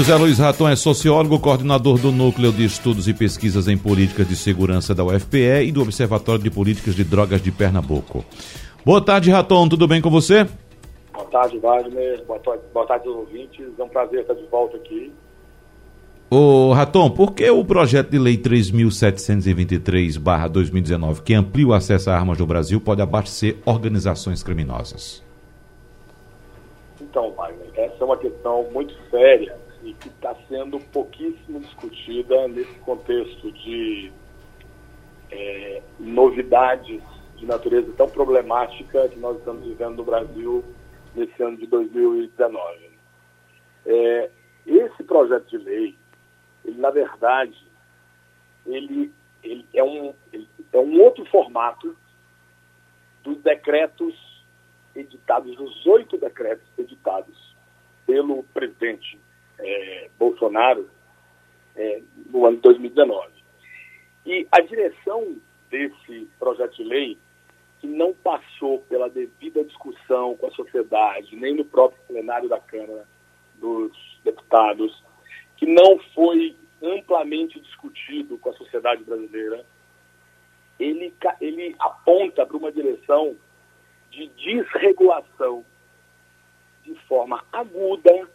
José Luiz Raton é sociólogo, coordenador do Núcleo de Estudos e Pesquisas em Políticas de Segurança da UFPE e do Observatório de Políticas de Drogas de Pernambuco. Boa tarde, Raton, tudo bem com você? Boa tarde, Wagner. Boa tarde, boa tarde aos ouvintes. É um prazer estar de volta aqui. Ô, Raton, por que o projeto de lei 3.723-2019, que amplia o acesso a armas no Brasil, pode abastecer organizações criminosas? Então, Wagner, essa é uma questão muito séria e que está sendo pouquíssimo discutida nesse contexto de é, novidades de natureza tão problemática que nós estamos vivendo no Brasil nesse ano de 2019. É, esse projeto de lei, ele na verdade, ele, ele, é, um, ele é um outro formato dos decretos editados, dos oito decretos editados pelo presidente é, Bolsonaro é, no ano de 2019. E a direção desse projeto de lei, que não passou pela devida discussão com a sociedade, nem no próprio plenário da Câmara dos Deputados, que não foi amplamente discutido com a sociedade brasileira, ele, ele aponta para uma direção de desregulação de forma aguda,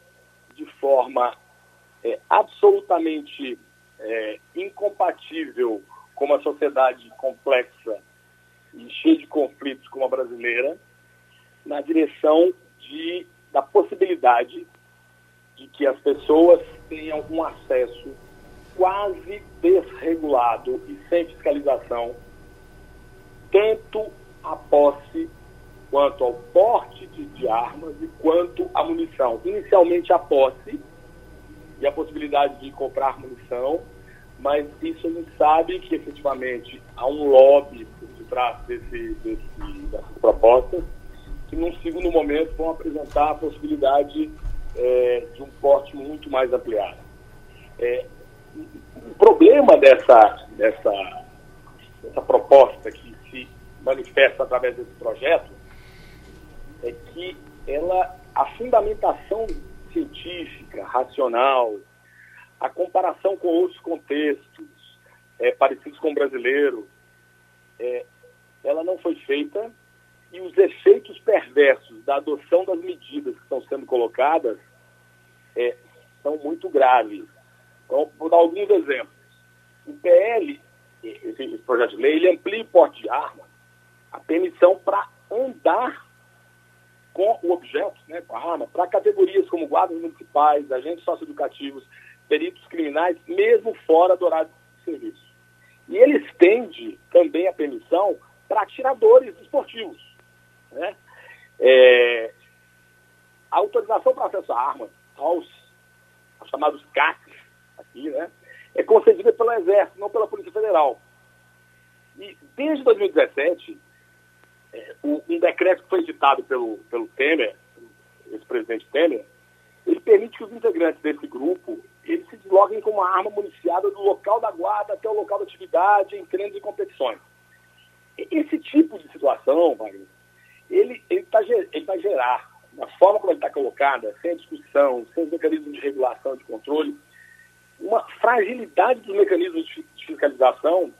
de forma é, absolutamente é, incompatível com uma sociedade complexa e cheia de conflitos como a brasileira, na direção de, da possibilidade de que as pessoas tenham um acesso quase desregulado e sem fiscalização, tanto à posse quanto ao porte de, de armas e quanto à munição. Inicialmente a posse e a possibilidade de comprar munição, mas isso a gente sabe que efetivamente há um lobby por detrás desse, desse, dessas propostas, que num segundo momento vão apresentar a possibilidade é, de um porte muito mais ampliado. É, o problema dessa, dessa, dessa proposta que se manifesta através desse projeto é que ela, a fundamentação científica, racional, a comparação com outros contextos é, parecidos com o brasileiro, é, ela não foi feita e os efeitos perversos da adoção das medidas que estão sendo colocadas é, são muito graves. Então, vou dar alguns exemplos. O PL, esse, esse projeto de lei, ele amplia o porte de arma, a permissão para andar com o objeto, né, com a arma, para categorias como guardas municipais, agentes socioeducativos, peritos criminais, mesmo fora do horário de serviço. E ele estende também a permissão para atiradores esportivos. Né? É, a autorização para acesso à arma aos, aos chamados CACs, aqui, né, é concedida pelo Exército, não pela Polícia Federal. E desde 2017, é, um, decreto que foi editado pelo, pelo Temer, esse presidente Temer, ele permite que os integrantes desse grupo eles se desloquem com uma arma municiada do local da guarda até o local da atividade, em treinos e competições. Esse tipo de situação, Wagner, ele, ele, tá, ele vai gerar, da forma como ele está colocada, sem discussão, sem os mecanismos de regulação, de controle, uma fragilidade dos mecanismos de fiscalização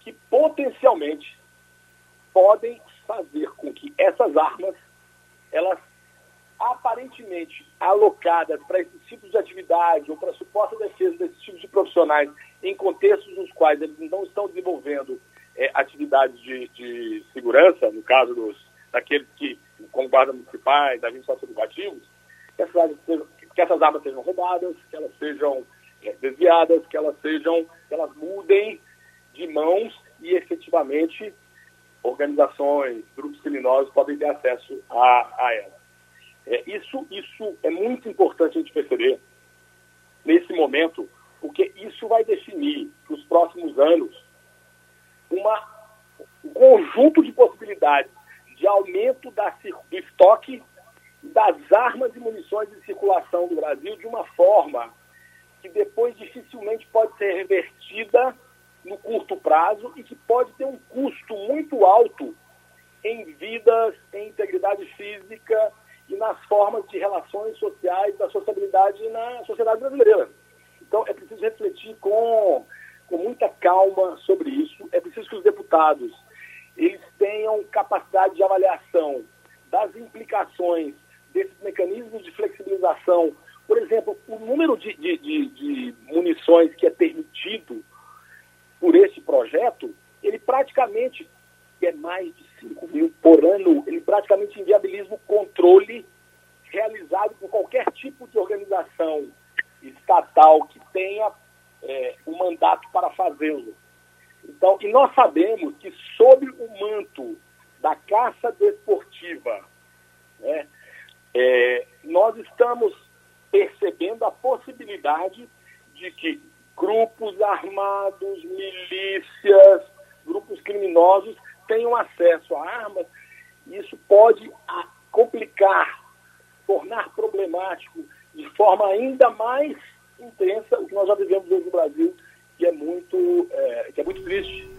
que potencialmente podem fazer com que essas armas, elas aparentemente alocadas para esses tipos de atividade ou para a suposta defesa desses tipos de profissionais em contextos nos quais eles não estão desenvolvendo é, atividades de, de, segurança, no caso dos, daqueles que, como guardas municipais, agentes socioeducativos, que essas, que essas armas sejam roubadas, que elas sejam é, desviadas, que elas sejam, que elas mudem de mãos e efetivamente organizações, grupos criminosos podem ter acesso a, a elas. É, isso, isso é muito importante a gente perceber nesse momento, porque isso vai definir para os próximos anos uma, um conjunto de possibilidades de aumento da, do estoque das armas e munições em circulação do Brasil de uma forma que depois dificilmente pode ser revertida no curto prazo e que pode ter um custo muito alto em vidas, em integridade física e nas formas de relações sociais, da sociabilidade na sociedade brasileira. Então, é preciso refletir com, com muita calma sobre isso. É preciso que os deputados eles tenham capacidade de avaliação das implicações desses mecanismos de flexibilização. Por exemplo, o número de, de, de, de munições que é permitido por esse projeto, ele praticamente é mais de 5 mil por ano, ele praticamente inviabiliza o controle realizado por qualquer tipo de organização estatal que tenha é, um mandato para fazê-lo. Então, e nós sabemos que sob o manto da caça desportiva, né, é, nós estamos percebendo a possibilidade de que grupos armados, milícias, grupos criminosos tenham acesso a armas. Isso pode complicar, tornar problemático de forma ainda mais intensa o que nós já vivemos hoje no Brasil, que é muito, é, que é muito triste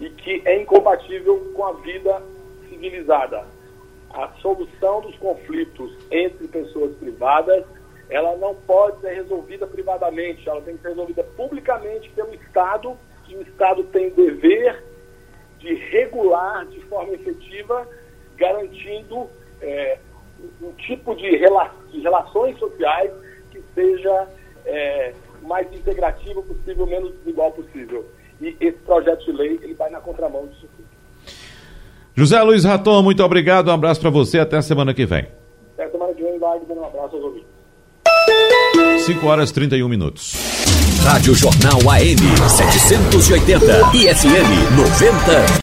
e que é incompatível com a vida civilizada. A solução dos conflitos entre pessoas privadas, ela não pode ser resolvida privadamente, ela tem que ser resolvida publicamente pelo Estado, e o Estado tem dever de regular de forma efetiva, garantindo é, um tipo de, rela de relações sociais que seja é, mais integrativo possível, menos desigual possível. E esse projeto de lei ele vai na contramão disso tudo. José Luiz Raton, muito obrigado, um abraço para você, até a semana que vem. Até a semana que vem, vai, um abraço aos ouvintes. 5 horas e 31 minutos. Rádio Jornal AM 780 e FM 90.